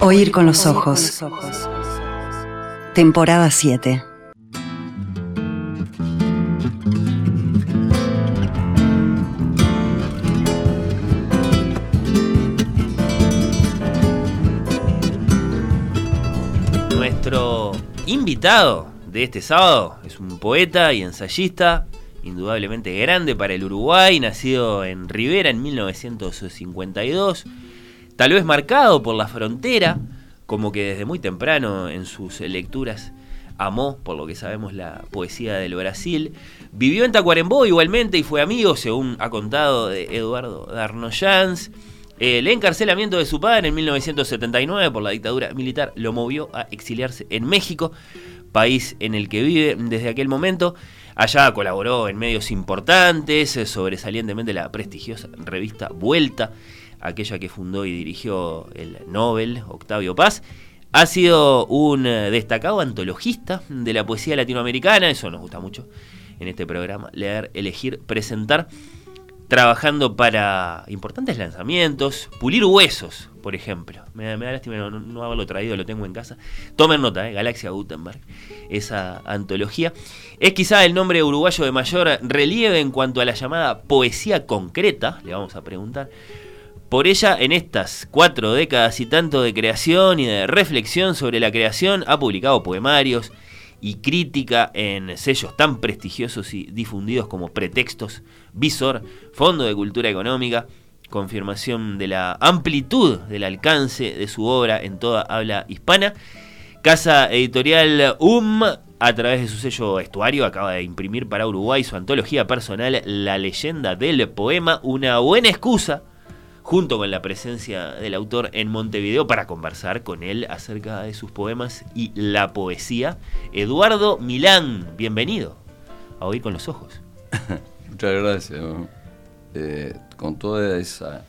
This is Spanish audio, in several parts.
Oír con los ojos. Temporada 7. Nuestro invitado de este sábado es un poeta y ensayista, indudablemente grande para el Uruguay, nacido en Rivera en 1952, tal vez marcado por la frontera, como que desde muy temprano en sus lecturas amó, por lo que sabemos, la poesía del Brasil. Vivió en Tacuarembó igualmente y fue amigo, según ha contado, de Eduardo Darnoyans. El encarcelamiento de su padre en 1979 por la dictadura militar lo movió a exiliarse en México, país en el que vive desde aquel momento. Allá colaboró en medios importantes, sobresalientemente la prestigiosa revista Vuelta, aquella que fundó y dirigió el Nobel Octavio Paz. Ha sido un destacado antologista de la poesía latinoamericana, eso nos gusta mucho en este programa, leer, elegir, presentar trabajando para importantes lanzamientos, pulir huesos, por ejemplo. Me, da lástima no, haberlo traído, lo tengo en casa. Tomen nota, ¿eh? Galaxia Gutenberg, esa antología. Es quizá el nombre uruguayo de mayor relieve en cuanto a la llamada poesía concreta, le vamos a preguntar. Por ella, en estas cuatro décadas y tanto de creación y de reflexión sobre la creación, ha publicado poemarios, y crítica en sellos tan prestigiosos y difundidos como Pretextos, Visor, Fondo de Cultura Económica, confirmación de la amplitud del alcance de su obra en toda habla hispana. Casa Editorial UM, a través de su sello Estuario, acaba de imprimir para Uruguay su antología personal La leyenda del poema, una buena excusa junto con la presencia del autor en Montevideo para conversar con él acerca de sus poemas y la poesía. Eduardo Milán, bienvenido a Oír con los Ojos. Muchas gracias. Eh, con toda esa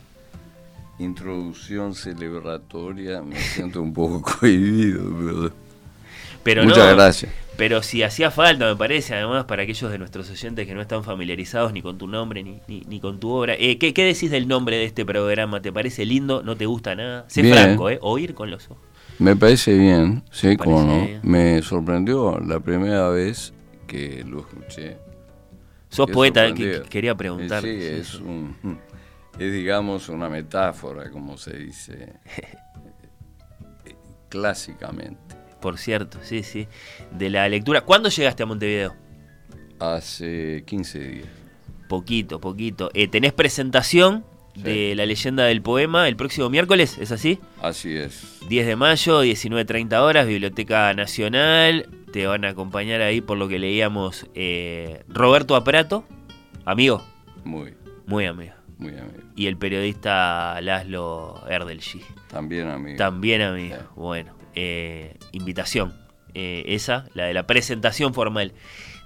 introducción celebratoria me siento un poco cohibido. Pero Muchas gracias. Pero si hacía falta, me parece, además, para aquellos de nuestros oyentes que no están familiarizados ni con tu nombre ni, ni, con tu obra. Eh, ¿qué, decís del nombre de este programa? ¿Te parece lindo? ¿No te gusta nada? Sé franco, ¿eh? Oír con los ojos. Me parece bien, sí, como no. Me sorprendió la primera vez que lo escuché. Sos poeta, que, quería preguntar. Sí, es, un, es digamos una metáfora, como se dice clásicamente por cierto, sí, sí, de la lectura. ¿Cuándo llegaste a Montevideo? Hace 15 días. Poquito, poquito. Eh, ¿Tenés presentación de la leyenda del poema el próximo miércoles? ¿Es así? Así es. 10 de mayo, 19.30 horas, Biblioteca Nacional. Te van a acompañar ahí por lo que leíamos eh, Roberto Aprato, amigo. Muy. Muy amigo. Muy amigo. Y el periodista Laszlo Erdelji. También amigo. También amigo. Bueno. Eh, invitación, eh, esa, la de la presentación formal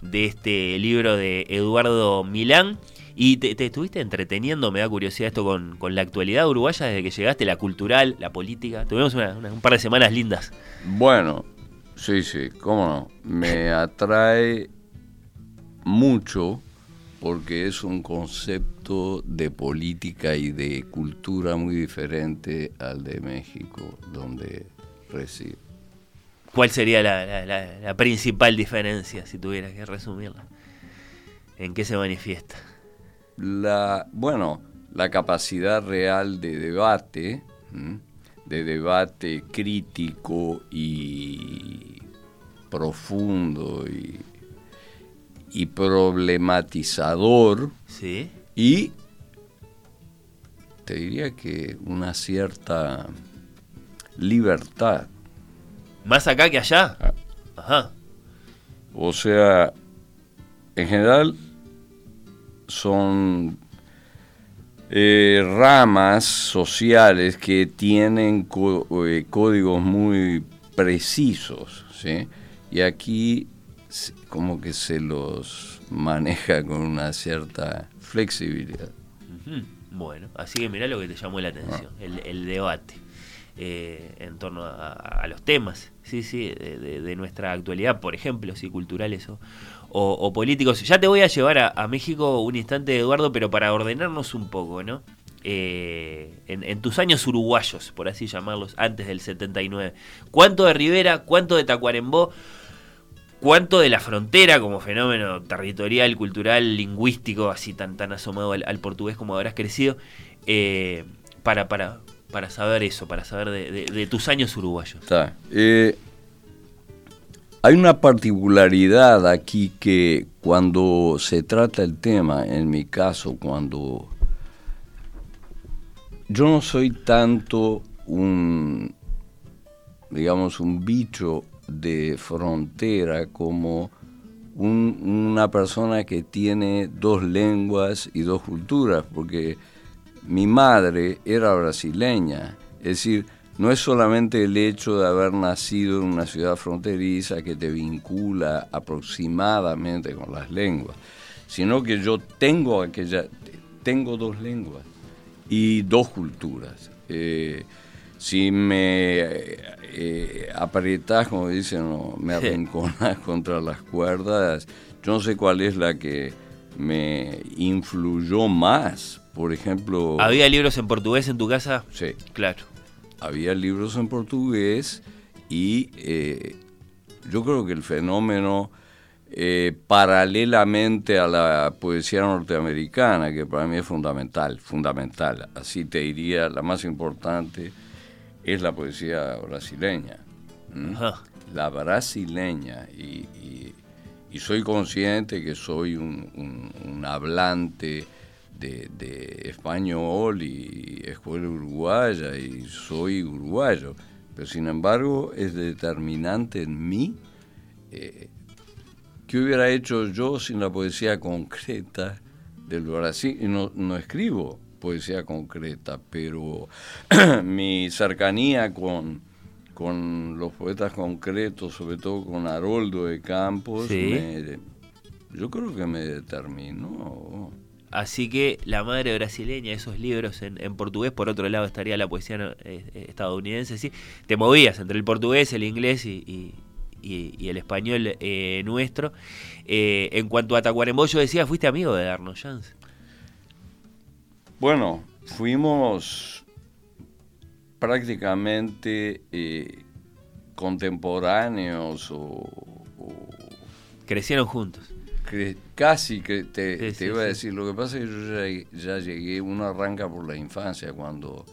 de este libro de Eduardo Milán. Y te, estuviste entreteniendo, me da curiosidad esto con, la actualidad uruguaya desde que llegaste, la cultural, la política. Tuvimos un par de semanas lindas. Bueno, sí, sí, cómo no. Me atrae mucho porque es un concepto de política y de cultura muy diferente al de México, donde ¿Cuál sería la, principal diferencia, si tuvieras que resumirla? ¿En qué se manifiesta? La, bueno, la capacidad real de debate, de debate crítico y profundo y, y problematizador. Sí. Y te diría que una cierta libertad. ¿Más acá que allá? Ah. Ajá. O sea, en general son eh, ramas sociales que tienen eh, códigos muy precisos, ¿sí? Y aquí como que se los maneja con una cierta flexibilidad. Bueno, así que mira lo que te llamó la atención, ah. el debate. Eh, en torno a, los temas, sí, sí, de, nuestra actualidad, por ejemplo, si culturales o, políticos. Ya te voy a llevar a, México un instante, Eduardo, pero para ordenarnos un poco, ¿no? eh, en, tus años uruguayos, por así llamarlos, antes del 79. ¿Cuánto de Rivera, cuánto de Tacuarembó, cuánto de la frontera como fenómeno territorial, cultural, lingüístico, así tan, tan asomado al, portugués como habrás crecido, eh, para, para, para saber eso, para saber de, tus años uruguayos? Eh, hay una particularidad aquí que cuando se trata el tema, en mi caso, cuando yo no soy tanto un, digamos, un bicho de frontera como una persona que tiene dos lenguas y dos culturas, porque mi madre era brasileña, es decir, no es solamente el hecho de haber nacido en una ciudad fronteriza que te vincula aproximadamente con las lenguas, sino que yo tengo aquella, tengo dos lenguas y dos culturas. Eh, si me eh, aprietas, como dicen, me arrinconas contra las cuerdas, yo no sé cuál es la que me influyó más. Por ejemplo... ¿Había libros en portugués en tu casa? Sí. Claro había libros en portugués y eh, yo creo que el fenómeno, eh, paralelamente a la poesía norteamericana, que para mí es fundamental, fundamental, así te diría, la más importante es la poesía brasileña. La brasileña. Y, soy consciente que soy un hablante de, español y escuela uruguaya y soy uruguayo, pero sin embargo es determinante en mí eh, qué hubiera hecho yo sin la poesía concreta del Brasil. Y no, no escribo poesía concreta, pero mi cercanía con, con los poetas concretos, sobre todo con Haroldo de Campos, yo creo que me determinó. Así que la madre brasileña, esos libros en, portugués, por otro lado estaría la poesía eh, eh, estadounidense, ¿sí? te movías entre el portugués, el inglés y, el español eh, nuestro. en cuanto a Tacuarembó, yo decía, fuiste amigo de Darno Jans. Bueno, fuimos prácticamente contemporáneos o... Crecieron juntos casi que te, iba a decir, lo que pasa es que yo ya, llegué, uno arranca por la infancia cuando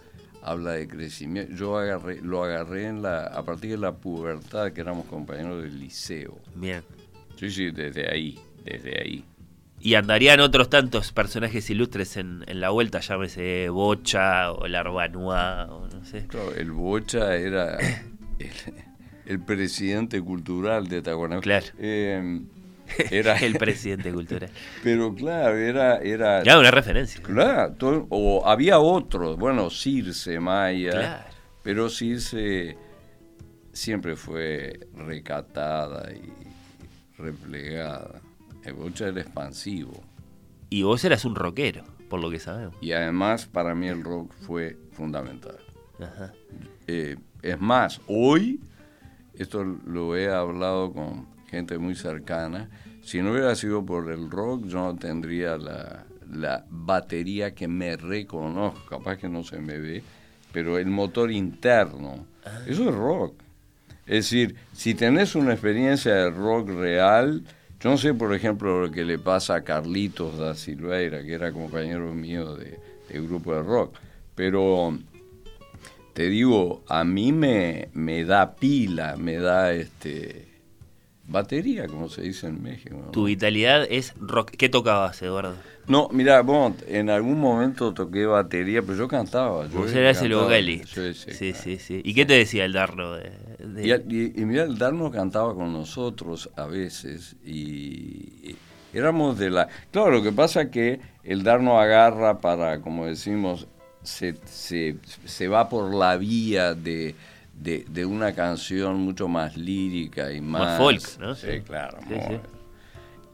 habla de crecimiento. Yo agarré, lo agarré en la, a partir de la pubertad, que éramos compañeros del liceo. Bien. Sí, sí, desde ahí, desde ahí. Y andarían otros tantos personajes ilustres en, la vuelta, llámese Bocha o Larbanua o no sé. el Bocha era el, presidente cultural de Tahuanaco. Claro. Eh, era el presidente cultural. Pero claro, era... era ya, una referencia. Claro, o había otros, bueno, Circe, Maya, pero Circe siempre fue recatada y replegada. El Bocha era expansivo. Y vos eras un rockero, por lo que sabemos. Y además para mí el rock fue fundamental. Eh, es más, hoy, esto lo he hablado con gente muy cercana. Si no hubiera sido por el rock, yo no tendría la, batería que me reconozco, capaz que no se me ve, pero el motor interno, ah. eso es rock. Es decir, si tenés una experiencia de rock real, yo no sé, por ejemplo, lo que le pasa a Carlitos da Silveira, que era compañero mío de, de grupo de rock, pero te digo, a mí me, me da pila, me da este batería, como se dice en México. Tu vitalidad es rock. ¿Qué tocabas, Eduardo? No, mira, bueno, en algún momento toqué batería, pero yo cantaba. Yo Vos eras el vocalista. Sí, sí, sí, ¿Y qué te decía el Darno? De, Y, mira, el Darno cantaba con nosotros a veces y, éramos de la... Claro, lo que pasa es que el Darno agarra para, como decimos, se, se, se va por la vía de de, una canción mucho más lírica y más... folk, ¿no? Sí, claro.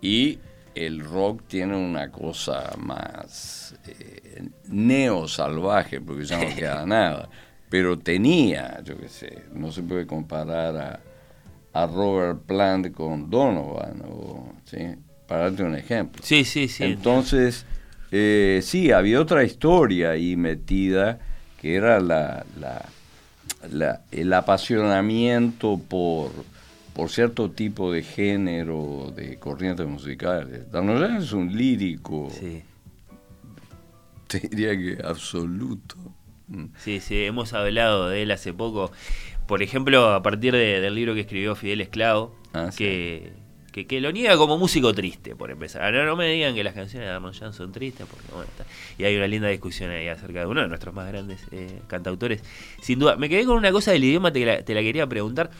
Y el rock tiene una cosa más eh, neo-salvaje, porque ya no queda nada. Pero tenía, yo qué sé, no se puede comparar a, a Robert Plant con Donovan, o, ¿sí? para darte un ejemplo. Sí, sí, sí. Entonces, eh, sí, había otra historia ahí metida, que era la, la, el apasionamiento por, por cierto tipo de género, de corrientes musicales. Darnoyan es un lírico, Sí. te diría que absoluto. Sí, sí, hemos hablado de él hace poco. Por ejemplo, a partir de- del libro que escribió Fidel Esclavo, Ah, sí. Que, lo niega como músico triste, por empezar. No, no me digan que las canciones de Arnold Jan son tristes, porque bueno, está. Y hay una linda discusión ahí acerca de uno de nuestros más grandes eh, cantautores. Sin duda, me quedé con una cosa del idioma, te la, te la quería preguntar.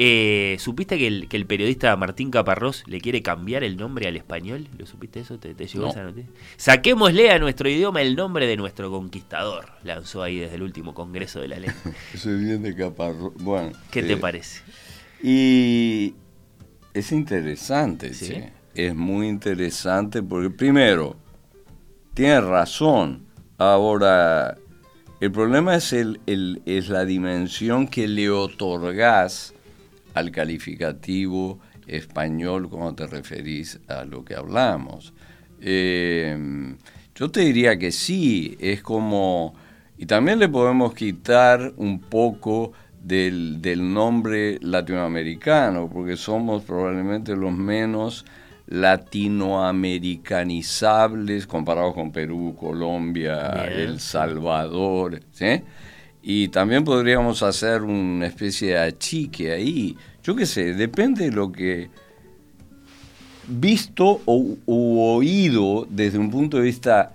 Eh, ¿Supiste que el, que el periodista Martín Caparrós le quiere cambiar el nombre al español? ¿Lo supiste eso? ¿Te, te llegó No. esa noticia? Saquémosle a nuestro idioma el nombre de nuestro conquistador. Lanzó ahí desde el último congreso de la ley. Eso es bien de caparro. Bueno. ¿Qué te eh, parece? Y es interesante, Sí. Es muy interesante porque primero, tiene razón. Ahora, el problema es, el, el- es la dimensión que le otorgás al calificativo español cuando te referís a lo que hablamos. Eh, yo te diría que sí, es como... Y también le podemos quitar un poco del, del nombre latinoamericano, porque somos probablemente los menos latinoamericanizables comparados con Perú, Colombia, Bien. El Salvador, ¿sí? Y también podríamos hacer una especie de achique ahí. Yo qué sé, depende de lo que visto o u oído desde un punto de vista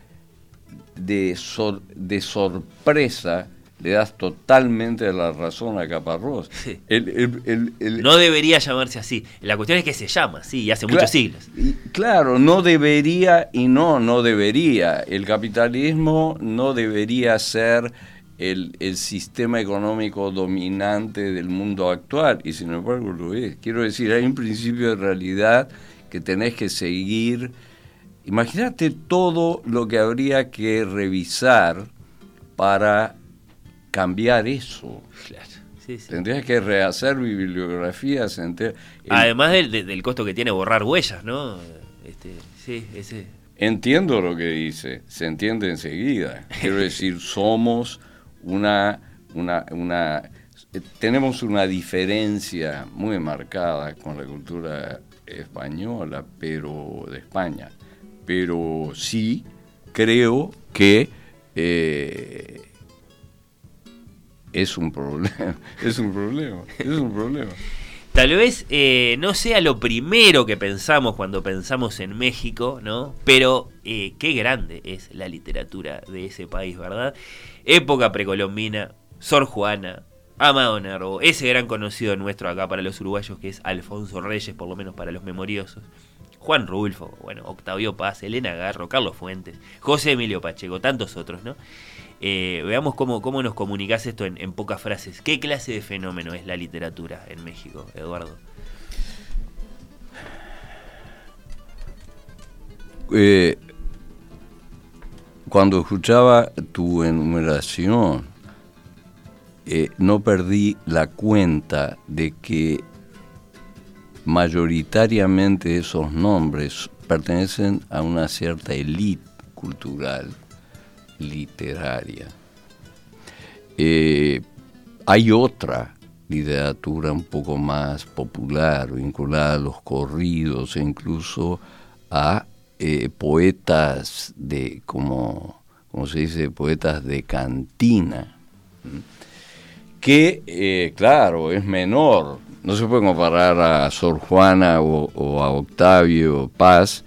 de, sor- de sorpresa, le das totalmente la razón a Caparrós. Sí. El- el- el- el- No debería llamarse así. La cuestión es que se llama así, y hace muchos siglos. y- Claro, no debería y no, no debería. El capitalismo no debería ser el, el sistema económico dominante del mundo actual y sin embargo lo es. Quiero decir, hay un principio de realidad que tenés que seguir. Imagínate todo lo que habría que revisar para cambiar eso. Claro. Sí, sí. Tendrías que rehacer bibliografías enteras. Además del, de- del costo que tiene borrar huellas, ¿no? Este, sí, ese. Entiendo lo que dice, se entiende enseguida. Quiero decir, somos una, una, una, eh, tenemos una diferencia muy marcada con la cultura española, pero de España. Pero sí creo que eh, es un problema, es un problema, es un problema. Tal vez eh, no sea lo primero que pensamos cuando pensamos en México, ¿no? Pero eh, qué grande es la literatura de ese país, ¿verdad? Época precolombina, Sor Juana, Amado Nervo, ese gran conocido nuestro acá para los uruguayos que es Alfonso Reyes, por lo menos para los memoriosos. Juan Rulfo, bueno, Octavio Paz, Elena Garro, Carlos Fuentes, José Emilio Pacheco, tantos otros, ¿no? Eh, veamos cómo, cómo nos comunicás esto en, pocas frases. ¿Qué clase de fenómeno es la literatura en México, Eduardo? Eh, cuando escuchaba tu enumeración, eh, no perdí la cuenta de que mayoritariamente esos nombres pertenecen a una cierta élite cultural, literaria. Eh, hay otra literatura un poco más popular, vinculada a los corridos e incluso a eh, poetas de, como, como se dice, poetas de cantina, que, eh, claro, es menor. No se puede comparar a Sor Juana o, o a Octavio Paz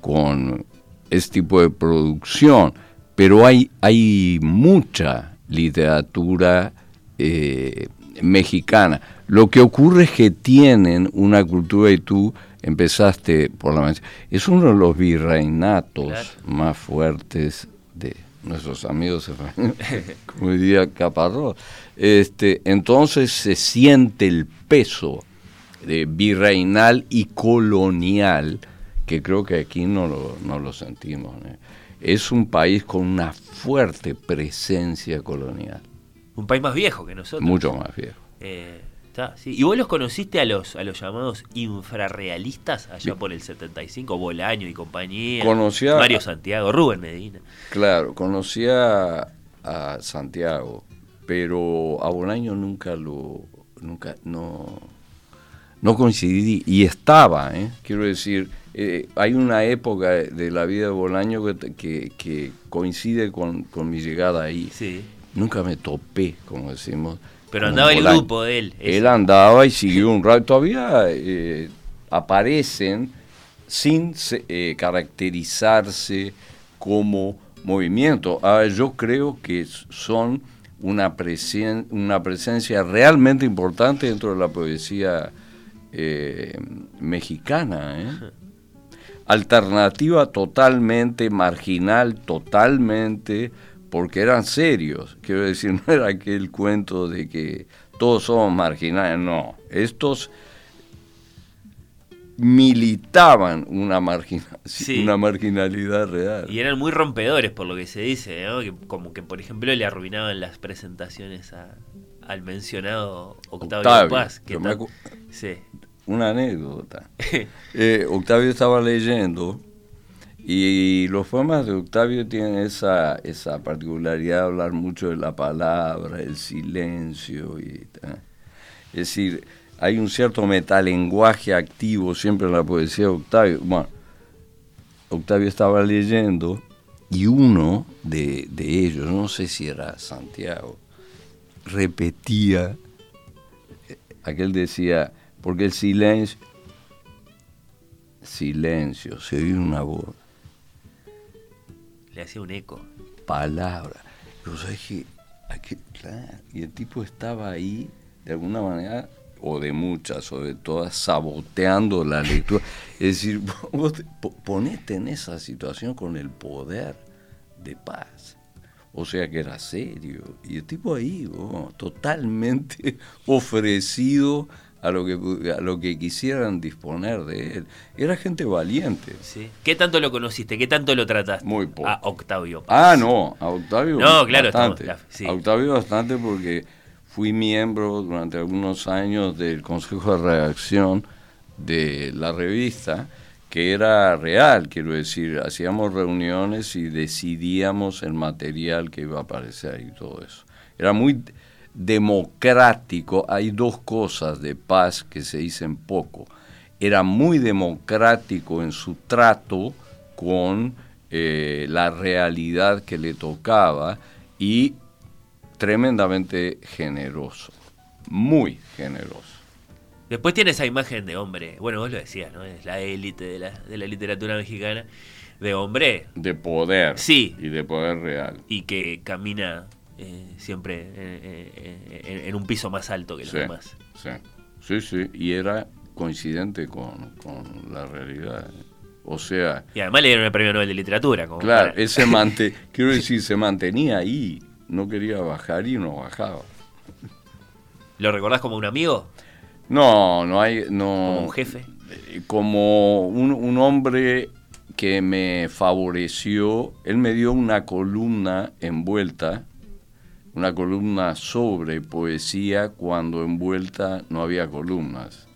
con ese tipo de producción, pero hay, hay mucha literatura eh, mexicana. Lo que ocurre es que tienen una cultura, y tú empezaste por la mención, es uno de los virreinatos Claro. más fuertes de nuestros amigos españoles, como diría Caparrós. Este, entonces se siente el peso de virreinal y colonial, que creo que aquí no lo, no lo sentimos. ¿eh? Es un país con una fuerte presencia colonial, Un país más viejo que nosotros. mucho más viejo. Eh, Está, sí. ¿Y vos los conociste a los, a los llamados infrarrealistas allá por el 75? Bolaño y compañía. Conocía- Mario Santiago, Rubén Medina. Claro, conocía a Santiago, pero a Bolaño nunca lo, nunca, no, no coincidí y estaba, ¿eh? quiero decir, eh, hay una época de la vida de Bolaño que, que- que coincide con, con mi llegada ahí. Sí. Nunca me topé, como decimos. Pero andaba el Bolaño. grupo de él. ese. Él andaba y siguió un rato. Todavía eh, aparecen sin eh, caracterizarse como movimiento. Ah, yo creo que son una, presen- una presencia realmente importante dentro de la poesía eh, mexicana. ¿eh? Alternativa totalmente, marginal totalmente, porque eran serios. Quiero decir, no era aquel cuento de que todos somos marginales, no. Estos militaban una, margina- Sí. una marginalidad real. Y eran muy rompedores, por lo que se dice, ¿no? Que como que, por ejemplo, le arruinaban las presentaciones a- al mencionado Octavio, Octavio, Paz. Que sí. Una anécdota. Eh, Octavio estaba leyendo y los poemas de Octavio tienen esa, esa particularidad de hablar mucho de la palabra, el silencio. Y, tal. es decir, hay un cierto metalenguaje activo siempre en la poesía de Octavio. Bueno, Octavio estaba leyendo y uno de, de ellos, no sé si era Santiago, repetía, eh, aquel decía, porque el silencio, silencio, se oye una voz, Le hacía un eco. palabra. Yo sé que, aquel- claro, y el tipo estaba ahí, de alguna manera, o de muchas, o de todas, saboteando la lectura. Es decir, vos te- po- ponete en esa situación con el poder de paz. O sea que era serio. Y el tipo ahí, oh, totalmente ofrecido a lo, que, a lo que quisieran disponer de él. Era gente valiente. ¿sí? ¿Qué tanto lo conociste? ¿Qué tanto lo trataste? Muy poco. A Octavio Paz. Ah, no, a Octavio No, claro, bastante. estamos- la- sí. A Octavio bastante porque fui miembro durante algunos años del consejo de redacción de la revista, que era real, quiero decir, hacíamos reuniones y decidíamos el material que iba a aparecer y todo eso. Era muy democrático, hay dos cosas de paz que se dicen poco. Era muy democrático en su trato con eh, la realidad que le tocaba y tremendamente generoso, muy generoso. Después tiene esa imagen de hombre, bueno, vos lo decías, ¿no? Es la élite de la, de la literatura mexicana, de hombre De poder Sí. y de poder real. y que camina eh, siempre eh, eh, en, en un piso más alto que los Sí, demás. sí, sí, sí, y era coincidente con, con la realidad. O sea, Y además le dieron el premio Nobel de Literatura. Como claro, para- él se mante, quiero decir, se mantenía ahí, no quería bajar y no bajaba. ¿Lo recordás como un amigo? No, no hay, no. ¿Como un jefe? eh, como un, un hombre que me favoreció, él me dio una columna envuelta, una columna sobre poesía cuando envuelta no había columnas.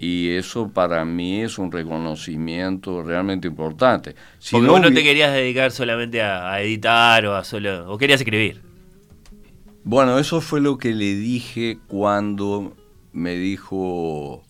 Y eso para mí es un reconocimiento realmente importante. Si Porque vos no hubi- te querías dedicar solamente a, a editar o a solo... o querías escribir. Bueno, eso fue lo que le dije cuando me dijo,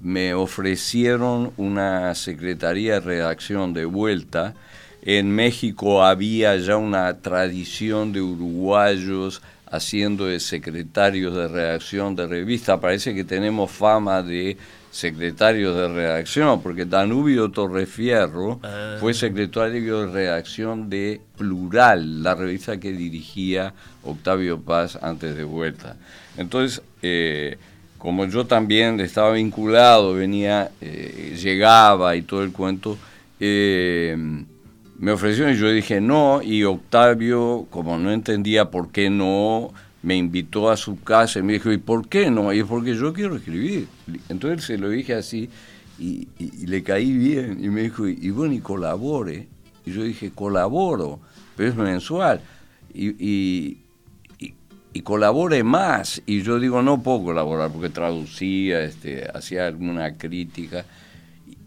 me ofrecieron una secretaría de redacción de vuelta. En México había ya una tradición de uruguayos haciendo de secretarios de redacción de revista. Parece que tenemos fama de secretarios de redacción, porque Danubio Torrefierro Ah. fue secretario de redacción de Plural, la revista que dirigía Octavio Paz antes de vuelta. Entonces, eh, como yo también estaba vinculado, venía, eh, llegaba y todo el cuento, eh, me ofreció y yo dije no, y Octavio, como no entendía por qué no, me invitó a su casa y me dijo, ¿y por qué no? Y es porque yo quiero escribir. Entonces se lo dije así y, le caí bien y me dijo, y bueno, y colabore. Y yo dije, colaboro, pero es mensual. Y colabore más. Y yo digo, no puedo colaborar porque traducía, este, hacía alguna crítica.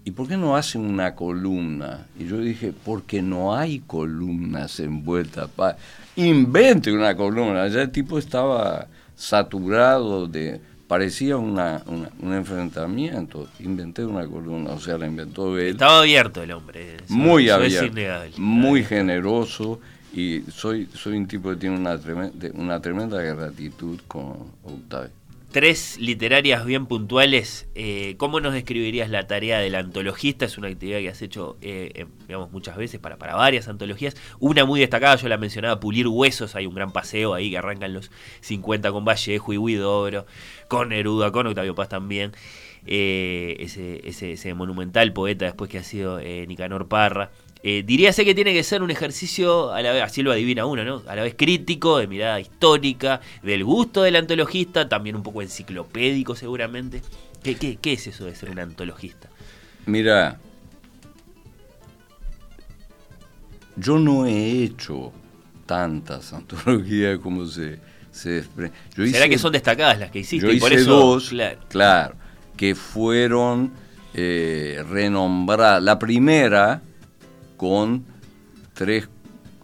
¿Y por qué no hacen una columna? Y yo dije, porque no hay columnas envueltas. Pa Invente una columna. Ya el tipo estaba saturado de... Parecía una, un enfrentamiento. Inventé una columna, o sea, la inventó él. Estaba abierto el hombre. muy abierto. muy generoso y soy, soy un tipo que tiene una tremenda, una tremenda gratitud con Octavio. Tres literarias bien puntuales. Eh, ¿Cómo nos describirías la tarea del antologista? Es una actividad que has hecho, eh, digamos, muchas veces para, para varias antologías. Una muy destacada, yo la mencionaba, Pulir Huesos. Hay un gran paseo ahí que arrancan los 50 con Vallejo y Huidobro, con Neruda, con Octavio Paz también. Eh, ese, ese, ese, monumental poeta después que ha sido Nicanor Parra. Eh, diríase que tiene que ser un ejercicio, a la vez, así lo adivina uno, ¿no? A la vez crítico, de mirada histórica, del gusto del antologista, también un poco enciclopédico seguramente. ¿Qué, qué, es eso de ser un antologista? Mira, yo no he hecho tantas antologías como se, se ¿Será que son destacadas las que hiciste? Yo hice dos, claro. que fueron eh, renombradas. La primera con tres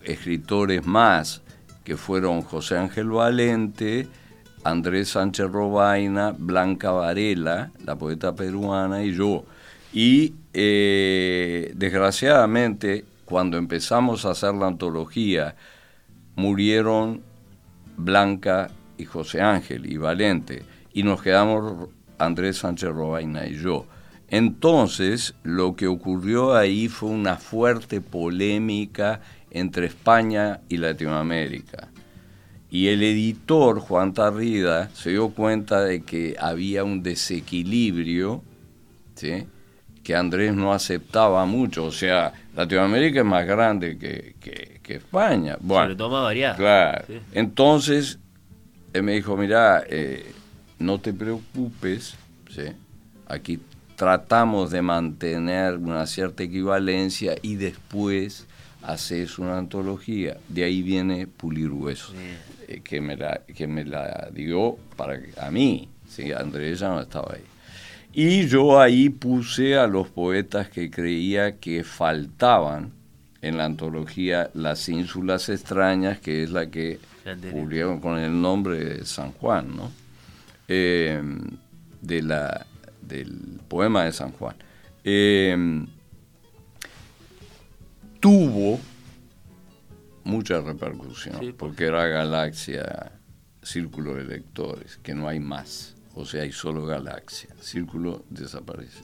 escritores más, que fueron José Ángel Valente, Andrés Sánchez Robaina, Blanca Varela, la poeta peruana, y yo. Y eh, desgraciadamente, cuando empezamos a hacer la antología, murieron Blanca y José Ángel y Valente, y nos quedamos Andrés Sánchez Robaina y yo. Entonces, lo que ocurrió ahí fue una fuerte polémica entre España y Latinoamérica. Y el editor, Juan Tarrida, se dio cuenta de que había un desequilibrio, que Andrés no aceptaba mucho. O sea, Latinoamérica es más grande que, España. Bueno, toma Claro. Entonces, él me dijo, mira, eh, no te preocupes, ¿sí? aquí tratamos de mantener una cierta equivalencia y después haces una antología. De ahí viene Pulir Huesos, eh, que, me la, que me la dio para a mí. ¿sí? Andrés ya no estaba ahí. Y yo ahí puse a los poetas que creía que faltaban en la antología Las Ínsulas Extrañas, que es la que publicaron con el nombre de San Juan, ¿no? Eh, de la del poema de San Juan, em, tuvo mucha repercusión, porque era galaxia, círculo de lectores, que no hay más, o sea, hay solo galaxia, círculo desaparece.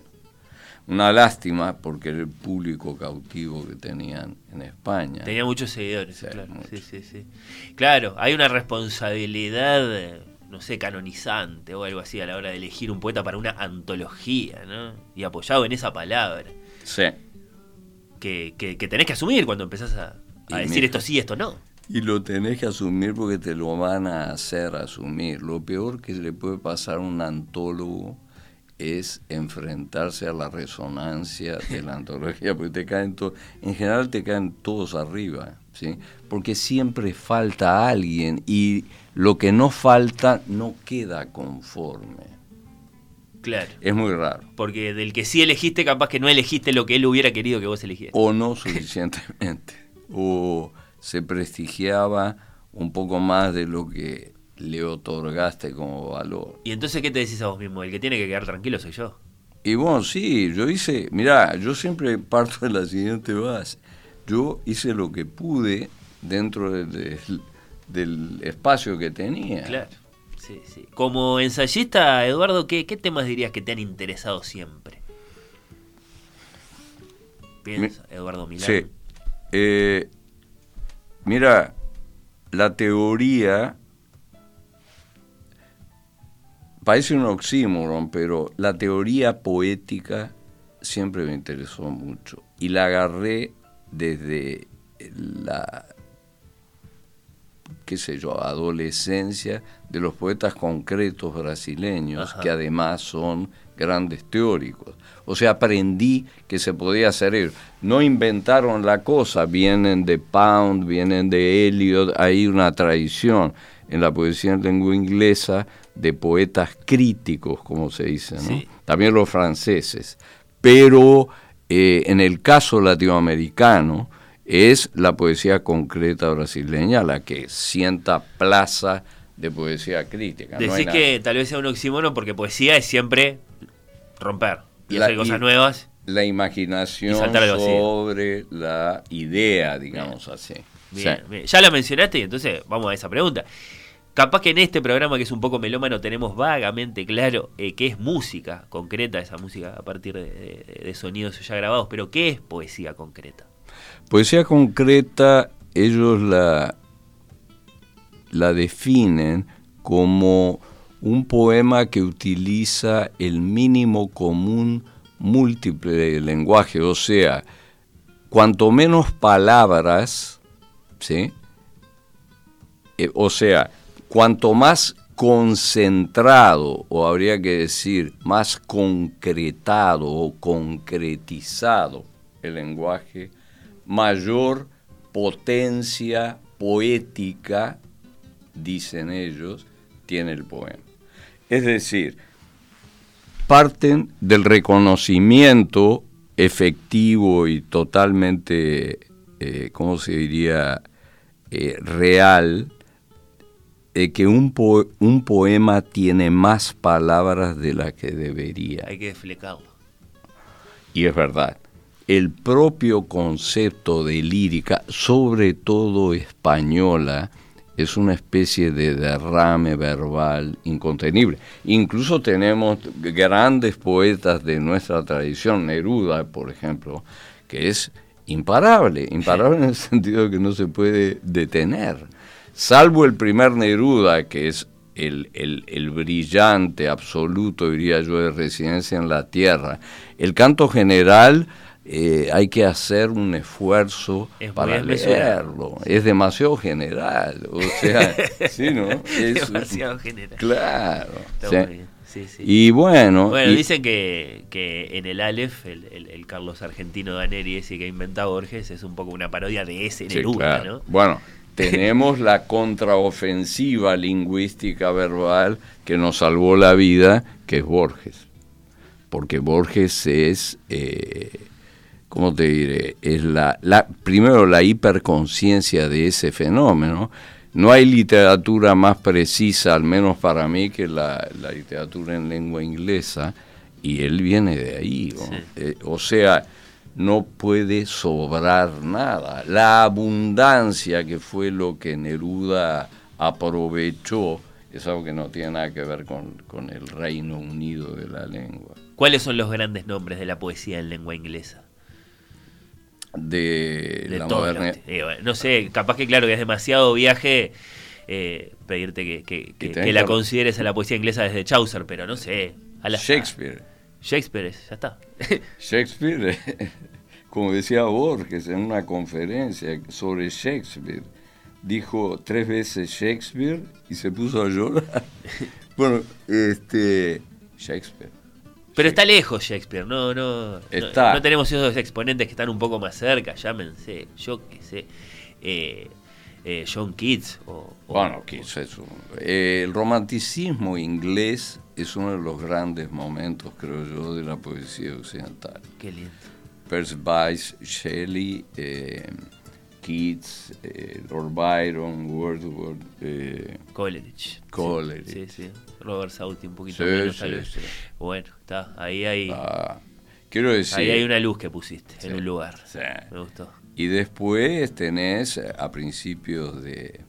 Una lástima porque era el público cautivo que tenían en España. Tenía muchos seguidores, claro. Sí, sí, sí. Claro, hay una responsabilidad no sé, canonizante o algo así a la hora de elegir un poeta para una antología, ¿no? Y apoyado en esa palabra. Sí. Que, que, tenés que asumir cuando empezás a, decir esto sí, esto no. Y lo tenés que asumir porque te lo van a hacer asumir. Lo peor que le puede pasar a un antólogo es enfrentarse a la resonancia de la antología, porque te caen todos, en general te caen todos arriba, ¿sí? Porque siempre falta alguien y lo que no falta no queda conforme. Claro. Es muy raro. Porque del que sí elegiste, capaz que no elegiste lo que él hubiera querido que vos eligieras. O no suficientemente. o se prestigiaba un poco más de lo que le otorgaste como valor. ¿Y entonces qué te decís a vos mismo? El que tiene que quedar tranquilo soy yo. Y bueno, sí, yo hice, mirá, yo siempre parto de la siguiente base. Yo hice lo que pude dentro de, del espacio que tenía. Claro. Sí, sí. Como ensayista, Eduardo, ¿qué, temas dirías que te han interesado siempre? Piensa, Eduardo Milán. Sí. Eh, mira, la teoría parece un oxímoron, pero la teoría poética siempre me interesó mucho y la agarré desde la qué sé yo, adolescencia de los poetas concretos brasileños, que además son grandes teóricos. O sea, aprendí que se podía hacer eso. No inventaron la cosa, vienen de Pound, vienen de Eliot, hay una tradición. en la poesía en lengua inglesa de poetas críticos, como se dice, ¿no? También los franceses. Pero eh, en el caso latinoamericano es la poesía concreta brasileña la que sienta plaza de poesía crítica. Decís que tal vez sea un oxímono porque poesía es siempre romper y hacer cosas nuevas. La imaginación sobre la idea, digamos así. Ya la mencionaste y entonces vamos a esa pregunta. Capaz que en este programa que es un poco melómano tenemos vagamente claro eh, qué es música concreta, esa música a partir de, sonidos ya grabados, pero ¿qué es poesía concreta? Poesía concreta, ellos la, la definen como un poema que utiliza el mínimo común múltiple del lenguaje, o sea, cuanto menos palabras, ¿sí? Eh, o sea, cuanto más concentrado, o habría que decir más concretado o concretizado el lenguaje, mayor potencia poética, dicen ellos, tiene el poema. Es decir, parten del reconocimiento efectivo y totalmente, eh, ¿cómo se diría?, eh, real, de que un, un poema tiene más palabras de las que debería. Hay que explicarlo. Y es verdad. El propio concepto de lírica, sobre todo española, es una especie de derrame verbal incontenible. Incluso tenemos grandes poetas de nuestra tradición, Neruda, por ejemplo, que es imparable, imparable en el sentido de que no se puede detener. Salvo el primer Neruda, que es el, el, brillante, absoluto, diría yo, de residencia en la tierra. El canto general eh, hay que hacer un esfuerzo para leerlo. Es demasiado general. O sea, sí, ¿no? Es demasiado general. Claro. Y bueno. Bueno, dicen que, que, en el Aleph, el, el, Carlos Argentino Daneri, ese que inventa Borges, es un poco una parodia de ese Neruda, ¿no? Bueno, tenemos la contraofensiva lingüística verbal que nos salvó la vida, que es Borges. Porque Borges es. Eh, ¿cómo te diré? Es la, la, primero la hiperconciencia de ese fenómeno. No hay literatura más precisa, al menos para mí, que la, literatura en lengua inglesa, y él viene de ahí. Eh, o sea, no puede sobrar nada. La abundancia, que fue lo que Neruda aprovechó, es algo que no tiene nada que ver con, con el Reino Unido de la lengua. ¿Cuáles son los grandes nombres de la poesía en lengua inglesa? De, la modernidad. Eh, no sé, capaz que claro que es demasiado viaje eh, pedirte que, que, la consideres a la poesía inglesa desde Chaucer, pero no sé. A la, Shakespeare. Shakespeare, ya está. Shakespeare, como decía Borges en una conferencia sobre Shakespeare, dijo tres veces Shakespeare y se puso a llorar. bueno, este Shakespeare. Pero está lejos Shakespeare, no, no, no, tenemos esos exponentes que están un poco más cerca, llámense, yo qué sé, eh, eh, John Keats. O, bueno, Keats es un, eh, el romanticismo inglés es uno de los grandes momentos, creo yo, de la poesía occidental. Qué lindo. Percy Shelley, Keats, Lord Byron, Wordsworth. Coleridge. Coleridge. Sí, sí. Robert Sauti un poquito menos Bueno, está, ahí hay... Ah, quiero decir... Ahí hay una luz que pusiste en un lugar. Me gustó. Y después tenés a principios de...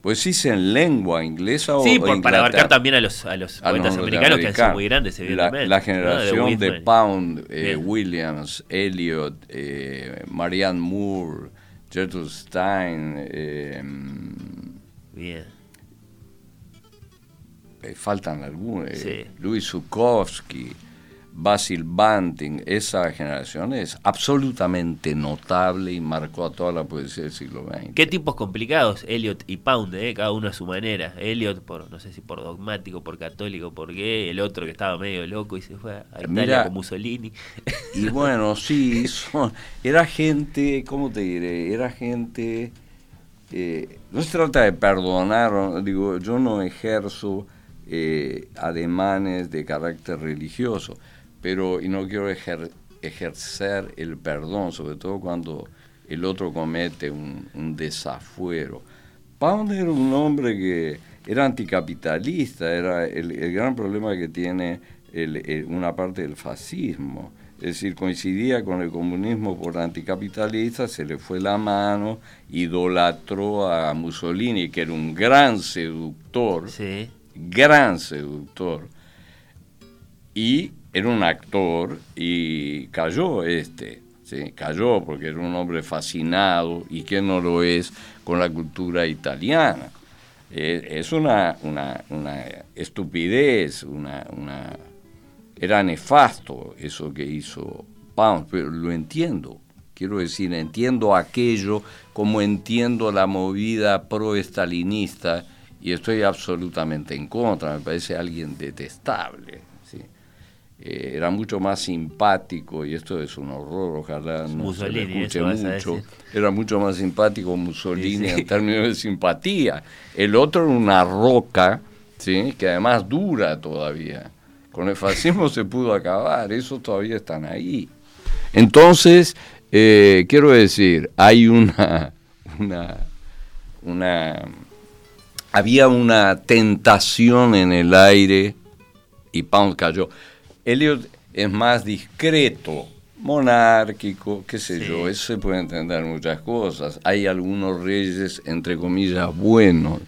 Pues sí, en lengua inglesa o Sí, para abarcar también a los, a los poetas americanos que han sido muy grandes, evidentemente. La, generación de, Pound, eh, Williams, Eliot, eh, Marianne Moore, Gertrude Stein. Eh, Bien eh, faltan algunos, eh, Luis Zukowski, Basil Banting, esa generación es absolutamente notable y marcó a toda la poesía del siglo XX. Qué tipos complicados, Eliot y Pound, eh, cada uno a su manera. Eliot, por no sé si por dogmático, por católico, por qué, el otro que estaba medio loco y se fue a Italia con Mussolini. Y bueno, sí, era gente, ¿cómo te diré? Era gente eh, no se trata de perdonar, digo, yo no ejerzo eh, ademanes de carácter religioso, pero y no quiero ejercer el perdón, sobre todo cuando el otro comete un, desafuero. Pound era un hombre que era anticapitalista, era el, gran problema que tiene una parte del fascismo. Es decir, coincidía con el comunismo por anticapitalista, se le fue la mano, idolatró a Mussolini, que era un gran seductor, gran seductor, y era un actor, y cayó este, ¿sí? cayó porque era un hombre fascinado, y que no lo es con la cultura italiana. Eh, es una, una, estupidez, una era nefasto eso que hizo Pound, pero lo entiendo. Quiero decir, entiendo aquello como entiendo la movida pro-estalinista y estoy absolutamente en contra, me parece alguien detestable. Eh, era mucho más simpático, y esto es un horror, ojalá no se escuche mucho, era mucho más simpático Mussolini en términos de simpatía. El otro era una roca, ¿sí? que además dura todavía. Con el fascismo se pudo acabar, eso todavía están ahí. Entonces, eh, quiero decir, hay una, una, una, había una tentación en el aire y Pound cayó. Elliot es más discreto, monárquico, qué sé yo, eso se puede entender muchas cosas. Hay algunos reyes, entre comillas, buenos,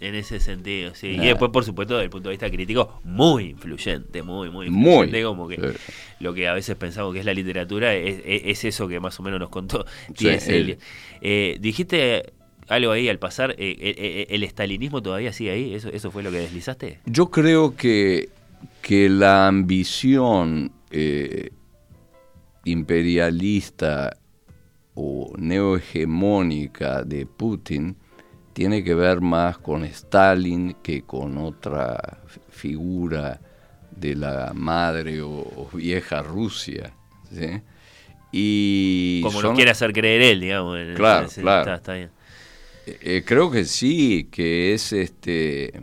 en ese sentido, sí. Y después, por supuesto, desde el punto de vista crítico, muy influyente, muy, muy influyente. como que lo que a veces pensamos que es la literatura es, eso que más o menos nos contó eh, dijiste algo ahí al pasar, eh, eh, ¿el estalinismo todavía sigue ahí? ¿Eso, ¿Eso fue lo que deslizaste? Yo creo que, que la ambición imperialista o neohegemónica de Putin tiene que ver más con Stalin que con otra figura de la madre o, vieja Rusia. Y Como lo quiere hacer creer él, digamos. Claro, claro. Está, bien. Eh, eh, creo que sí, que es este...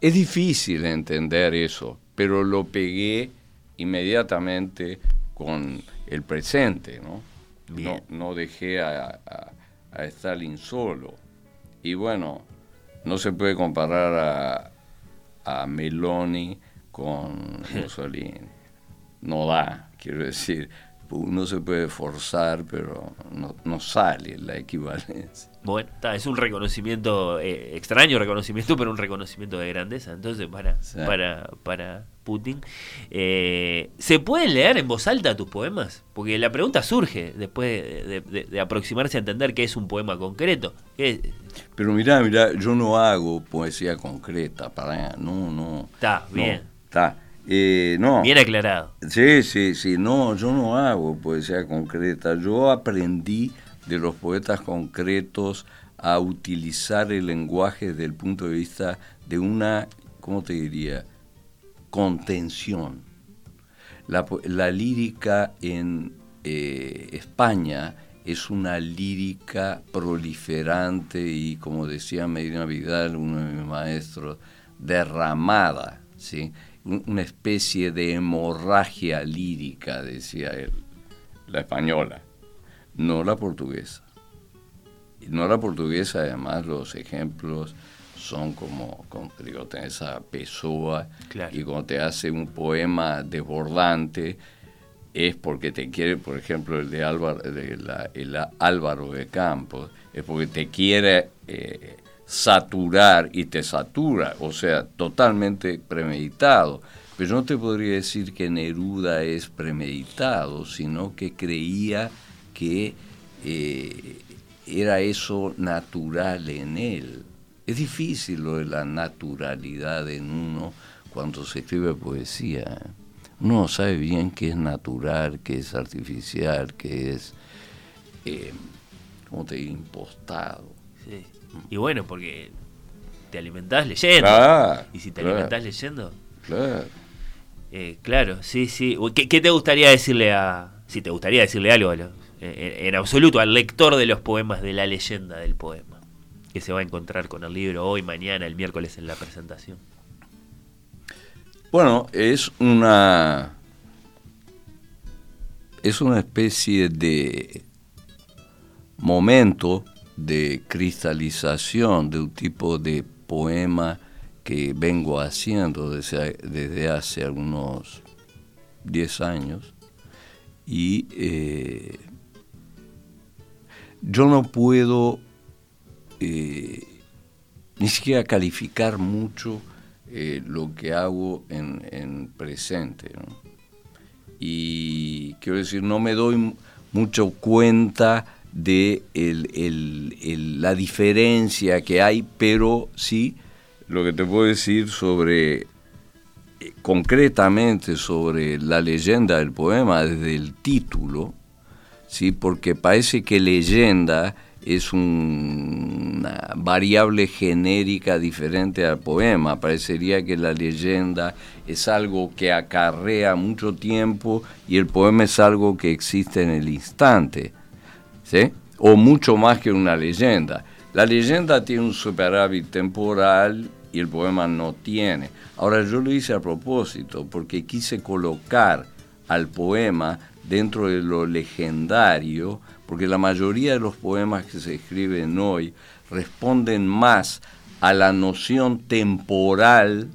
Es difícil entender eso, pero lo pegué inmediatamente con el presente, ¿no? No, no dejé a a Stalin solo. Y bueno, no se puede comparar a, a Meloni con Mussolini. No da, quiero decir. Uno se puede forzar, pero no, no sale la equivalencia. Bueno, es un reconocimiento eh, extraño reconocimiento, pero un reconocimiento de grandeza. Entonces, para, para, para Putin. Eh, ¿Se pueden leer en voz alta tus poemas? Porque la pregunta surge después de, aproximarse a entender qué es un poema concreto. Pero mirá, mirá, yo no hago poesía concreta, para no, no. Está, bien. Está. Eh, no. Bien aclarado. Sí, sí, sí, no, yo no hago poesía concreta. Yo aprendí de los poetas concretos a utilizar el lenguaje desde el punto de vista de una, ¿cómo te diría? contención. La, lírica en eh, España es una lírica proliferante y, como decía Medina Vidal, uno de mis maestros, derramada, ¿sí? Una especie de hemorragia lírica, decía él, la española, no la portuguesa. No la portuguesa, además, los ejemplos son como, digo, tenés a Pessoa y cuando te hace un poema desbordante es porque te quiere, por ejemplo, el de Álvaro de, la, el Álvaro de Campos, es porque te quiere eh, saturar y te satura, o sea, totalmente premeditado. Pero no te podría decir que Neruda es premeditado, sino que creía que eh, era eso natural en él. Es difícil lo de la naturalidad en uno cuando se escribe poesía. ¿eh? Uno sabe bien qué es natural, qué es artificial, qué es, eh, ¿cómo te digo?, impostado. Y bueno, porque te alimentás leyendo. y si te alimentás leyendo. Claro. Eh, claro, sí, sí. ¿Qué, te gustaría decirle a. Si te gustaría decirle algo a los, eh, en absoluto al lector de los poemas, de la leyenda del poema, que se va a encontrar con el libro hoy, mañana, el miércoles en la presentación? Bueno, es una es una especie de momento de cristalización de un tipo de poema que vengo haciendo desde, desde hace algunos 10 años y eh, yo no puedo eh, ni siquiera calificar mucho eh, lo que hago en, presente. Y quiero decir, no me doy mucho cuenta de la diferencia que hay, pero sí lo que te puedo decir sobre concretamente sobre la leyenda del poema desde el título, ¿sí? porque parece que leyenda es una variable genérica diferente al poema. Parecería que la leyenda es algo que acarrea mucho tiempo y el poema es algo que existe en el instante, o mucho más que una leyenda. La leyenda tiene un superávit temporal y el poema no tiene. Ahora yo lo hice a propósito porque quise colocar al poema dentro de lo legendario, porque la mayoría de los poemas que se escriben hoy responden más a la noción temporal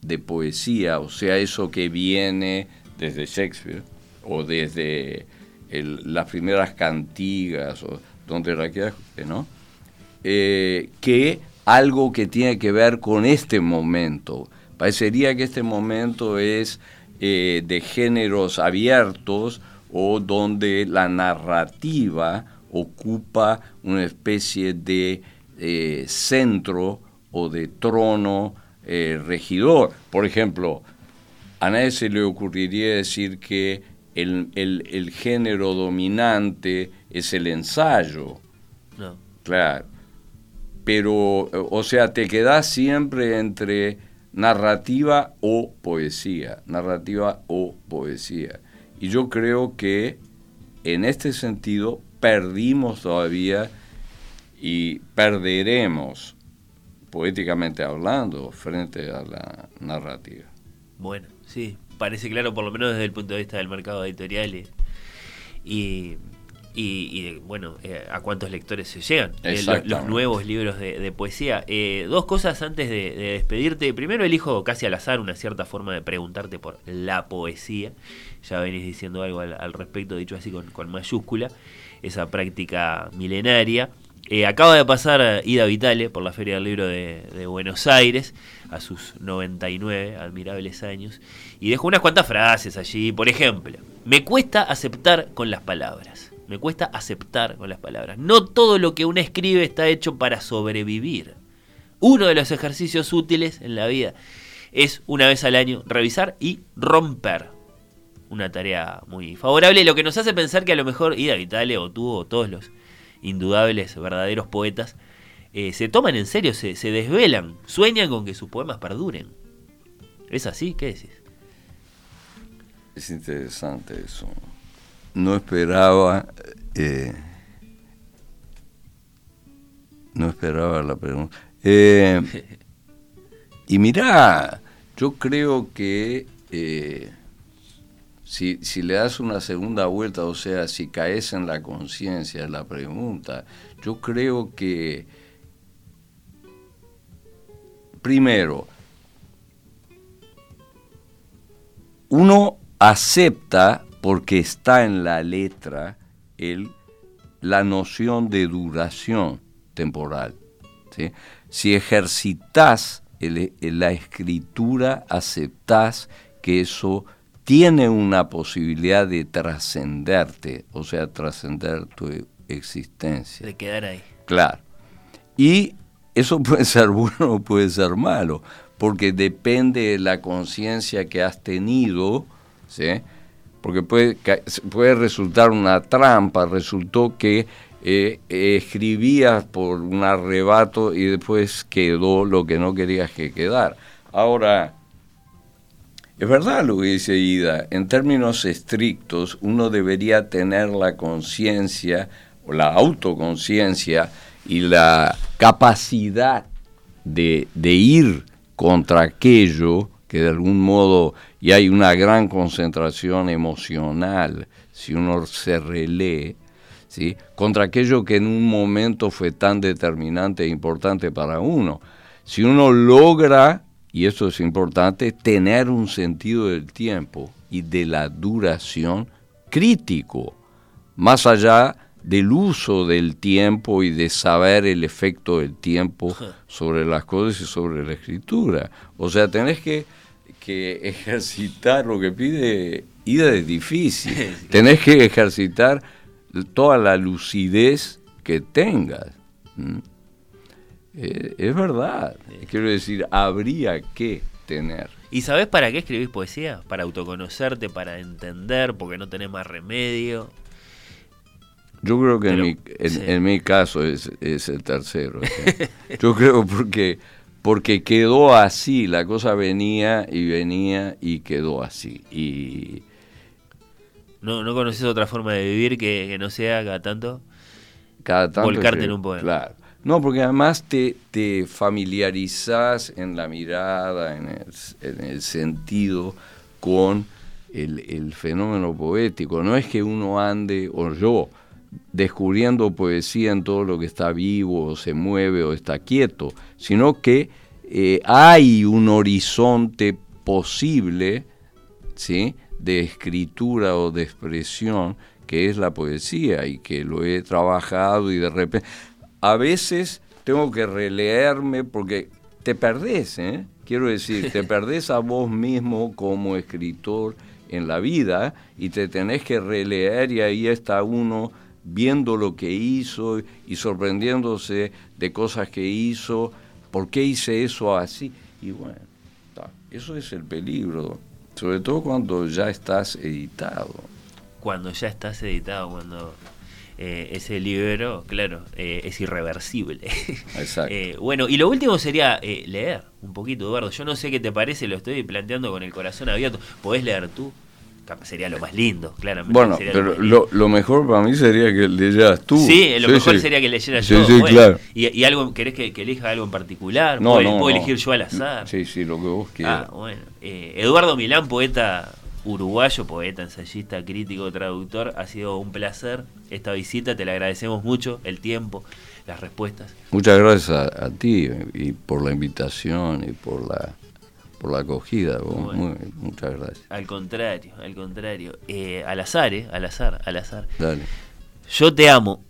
de poesía, o sea, eso que viene desde Shakespeare o desde las primeras cantigas o donde ¿no? Eh, que algo que tiene que ver con este momento. Parecería que este momento es eh, de géneros abiertos o donde la narrativa ocupa una especie de eh, centro o de trono eh, regidor. Por ejemplo, a nadie se le ocurriría decir que el, el género dominante es el ensayo. No. Claro pero, o sea, te quedas siempre entre narrativa o poesía, narrativa o poesía. Y yo creo que en este sentido perdimos todavía y perderemos, poéticamente hablando, frente a la narrativa. Bueno, sí, parece claro por lo menos desde el punto de vista del mercado editorial y y, bueno, eh, a cuántos lectores se llegan eh, los, nuevos libros de, poesía. Eh, dos cosas antes de, despedirte. Primero, elijo casi al azar una cierta forma de preguntarte por la poesía. Ya venís diciendo algo al, respecto, dicho así con, mayúscula, esa práctica milenaria. Acaba de pasar Ida Vitale por la Feria del Libro de, de Buenos Aires a sus 99 admirables años y dejó unas cuantas frases allí. Por ejemplo, me cuesta aceptar con las palabras. Me cuesta aceptar con las palabras. No todo lo que uno escribe está hecho para sobrevivir. Uno de los ejercicios útiles en la vida es una vez al año revisar y romper. Una tarea muy favorable, lo que nos hace pensar que a lo mejor Ida Vitale o tú o todos los indudables verdaderos poetas eh, se toman en serio, se, se desvelan, sueñan con que sus poemas perduren. ¿Es así? ¿Qué decís? Es interesante eso no esperaba, eh, no esperaba la pregunta. Eh, y mira, yo creo que eh, si, si, le das una segunda vuelta, o sea, si caes en la conciencia la pregunta, yo creo que, primero, uno acepta porque está en la letra el, la noción de duración temporal. Si ejercitas la escritura, aceptás que eso tiene una posibilidad de trascenderte, o sea, trascender tu existencia. De quedar ahí. Claro. Y eso puede ser bueno o puede ser malo, porque depende de la conciencia que has tenido, ¿sí? porque puede, puede resultar una trampa. Resultó que eh, escribías por un arrebato y después quedó lo que no querías que quedara. Ahora, es verdad lo que dice Ida, en términos estrictos uno debería tener la conciencia o la autoconciencia y la capacidad de, ir contra aquello que de algún modo, y hay una gran concentración emocional, si uno se relee, ¿sí? contra aquello que en un momento fue tan determinante e importante para uno. Si uno logra, y eso es importante, tener un sentido del tiempo y de la duración crítico, más allá del uso del tiempo y de saber el efecto del tiempo sobre las cosas y sobre la escritura. O sea, tenés que, que ejercitar lo que pide Ida es difícil. Tenés que ejercitar toda la lucidez que tengas. Eh, es verdad. Quiero decir, habría que tener. ¿Y sabés para qué escribís poesía? Para autoconocerte, para entender, porque no tenés más remedio. Yo creo que en, mi, en, mi, caso es, es el tercero. Yo creo porque, porque quedó así, la cosa venía y venía y quedó así. Y, ¿No, ¿No conoces otra forma de vivir que, no sea cada tanto? Cada tanto. Volcarte en un poema. Claro. No, porque además te, te familiarizás en la mirada, en el, en el sentido con el, el, fenómeno poético. No es que uno ande, o yo, descubriendo poesía en todo lo que está vivo, o se mueve, o está quieto, sino que eh, hay un horizonte posible, ¿sí? de escritura o de expresión que es la poesía y que lo he trabajado y de repente a veces tengo que releerme porque te perdés, ¿eh? quiero decir, te perdés a vos mismo como escritor en la vida y te tenés que releer y ahí está uno viendo lo que hizo y sorprendiéndose de cosas que hizo, ¿por qué hice eso así? Y bueno, eso es el peligro sobre todo cuando ya estás editado. Cuando ya estás editado, cuando eh, ese libro, claro, eh, es irreversible. Exacto. Eh, bueno, y lo último sería leer un poquito, Eduardo. Yo no sé qué te parece, lo estoy planteando con el corazón abierto. ¿Podés leer tú? sería lo más lindo, claramente. Bueno, pero lo, mejor para mí sería que leyeras tú. Sí, lo mejor sería que leyeras yo. Sí, claro. Y, algo, ¿querés que, elija algo en particular? No, ¿Puedo, no, elegir yo al azar? Sí, sí, lo que vos quieras. Ah, bueno. Eh, Eduardo Milán, poeta uruguayo, poeta, ensayista, crítico, traductor, ha sido un placer esta visita, te le agradecemos mucho, el tiempo, las respuestas. Muchas gracias a ti y por la invitación y por la por la acogida. muchas gracias. Al contrario, al contrario. Eh, al azar, ¿eh? Al azar, al azar. Dale. Yo te amo.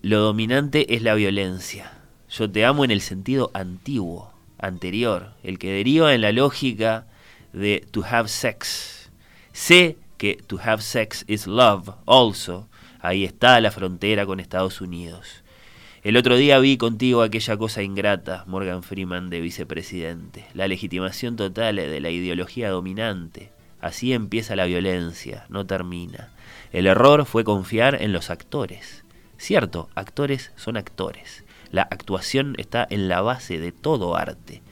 Lo dominante es la violencia. Yo te amo en el sentido antiguo, anterior, el que deriva en la lógica de to have sex. Sé que to have sex is love also. Ahí está la frontera con Estados Unidos. El otro día vi contigo aquella cosa ingrata, Morgan Freeman de vicepresidente, la legitimación total de la ideología dominante. Así empieza la violencia, no termina. El error fue confiar en los actores. Cierto, actores son actores. La actuación está en la base de todo arte.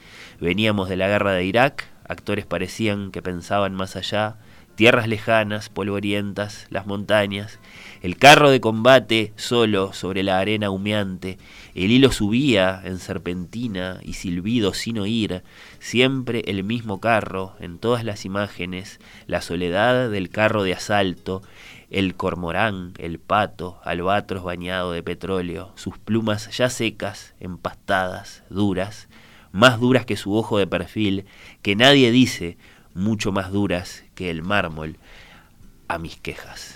Veníamos de la guerra de Irak, actores parecían que pensaban más allá, tierras lejanas, polvorientas, las montañas, el carro de combate solo sobre la arena humeante, el hilo subía en serpentina y silbido sin oír, siempre el mismo carro, en todas las imágenes, la soledad del carro de asalto, el cormorán, el pato, albatros bañado de petróleo, sus plumas ya secas, empastadas, duras, más duras que su ojo de perfil, que nadie dice, mucho más duras que el mármol, a mis quejas.